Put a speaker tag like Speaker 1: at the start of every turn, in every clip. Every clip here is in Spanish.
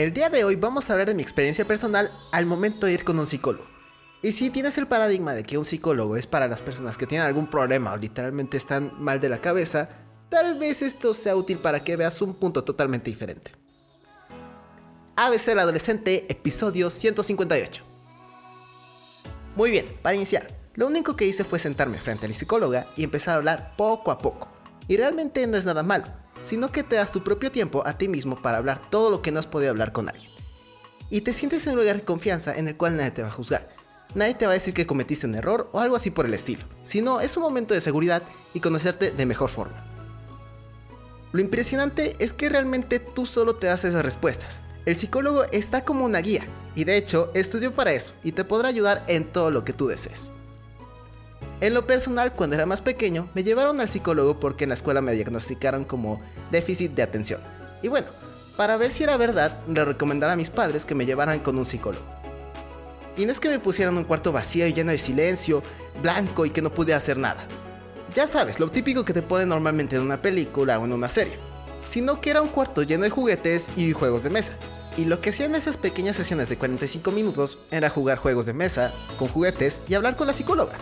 Speaker 1: El día de hoy vamos a hablar de mi experiencia personal al momento de ir con un psicólogo. Y si tienes el paradigma de que un psicólogo es para las personas que tienen algún problema o literalmente están mal de la cabeza, tal vez esto sea útil para que veas un punto totalmente diferente. ABC el adolescente, episodio 158. Muy bien, para iniciar, lo único que hice fue sentarme frente a la psicóloga y empezar a hablar poco a poco. Y realmente no es nada malo, sino que te das tu propio tiempo a ti mismo para hablar todo lo que no has podido hablar con alguien. Y te sientes en un lugar de confianza en el cual nadie te va a juzgar. Nadie te va a decir que cometiste un error o algo así por el estilo, sino es un momento de seguridad y conocerte de mejor forma. Lo impresionante es que realmente tú solo te das esas respuestas. El psicólogo está como una guía, y de hecho estudió para eso y te podrá ayudar en todo lo que tú desees. En lo personal, cuando era más pequeño, me llevaron al psicólogo porque en la escuela me diagnosticaron como déficit de atención. Y bueno, para ver si era verdad, le recomendara a mis padres que me llevaran con un psicólogo. Y no es que me pusieran un cuarto vacío y lleno de silencio, blanco y que no pude hacer nada. Ya sabes, lo típico que te ponen normalmente en una película o en una serie. Sino que era un cuarto lleno de juguetes y juegos de mesa. Y lo que hacían esas pequeñas sesiones de 45 minutos era jugar juegos de mesa, con juguetes y hablar con la psicóloga.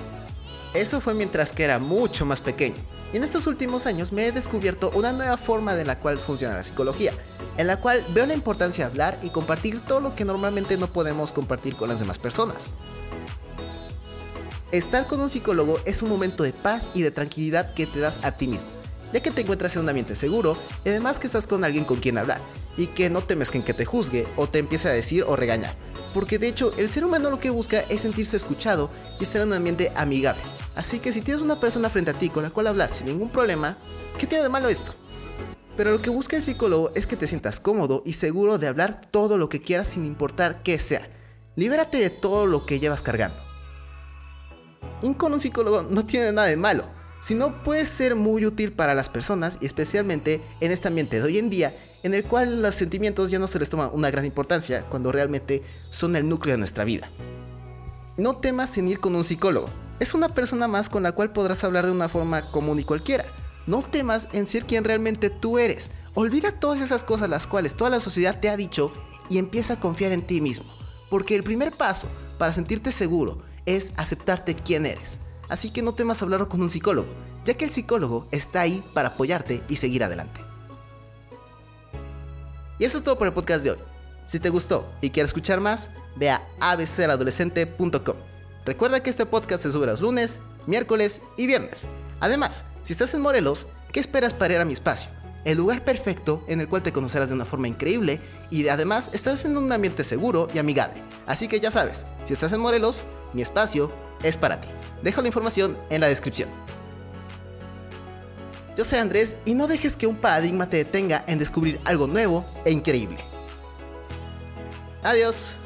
Speaker 1: Eso fue mientras que era mucho más pequeño. Y en estos últimos años me he descubierto una nueva forma de la cual funciona la psicología, en la cual veo la importancia de hablar y compartir todo lo que normalmente no podemos compartir con las demás personas. Estar con un psicólogo es un momento de paz y de tranquilidad que te das a ti mismo, ya que te encuentras en un ambiente seguro y además que estás con alguien con quien hablar y que no temes que te juzgue o te empiece a decir o regañar, porque de hecho el ser humano lo que busca es sentirse escuchado y estar en un ambiente amigable, Así que si tienes una persona frente a ti con la cual hablar sin ningún problema, ¿qué tiene de malo esto? Pero lo que busca el psicólogo es que te sientas cómodo y seguro de hablar todo lo que quieras sin importar qué sea. Libérate de todo lo que llevas cargando. Ir con un psicólogo no tiene nada de malo, sino puede ser muy útil para las personas y especialmente en este ambiente de hoy en día en el cual los sentimientos ya no se les toma una gran importancia cuando realmente son el núcleo de nuestra vida. No temas en ir con un psicólogo, es una persona más con la cual podrás hablar de una forma común y cualquiera. No temas en ser quien realmente tú eres. Olvida todas esas cosas las cuales toda la sociedad te ha dicho y empieza a confiar en ti mismo. Porque el primer paso para sentirte seguro es aceptarte quien eres. Así que no temas hablar con un psicólogo, ya que el psicólogo está ahí para apoyarte y seguir adelante. Y eso es todo por el podcast de hoy. Si te gustó y quieres escuchar más, ve a abceradolescente.com. Recuerda que este podcast se sube los lunes, miércoles y viernes. Además, si estás en Morelos, ¿qué esperas para ir a mi espacio? El lugar perfecto en el cual te conocerás de una forma increíble y además estarás en un ambiente seguro y amigable. Así que ya sabes, si estás en Morelos, mi espacio es para ti. Dejo la información en la descripción. Yo soy Andrés y no dejes que un paradigma te detenga en descubrir algo nuevo e increíble. Adiós.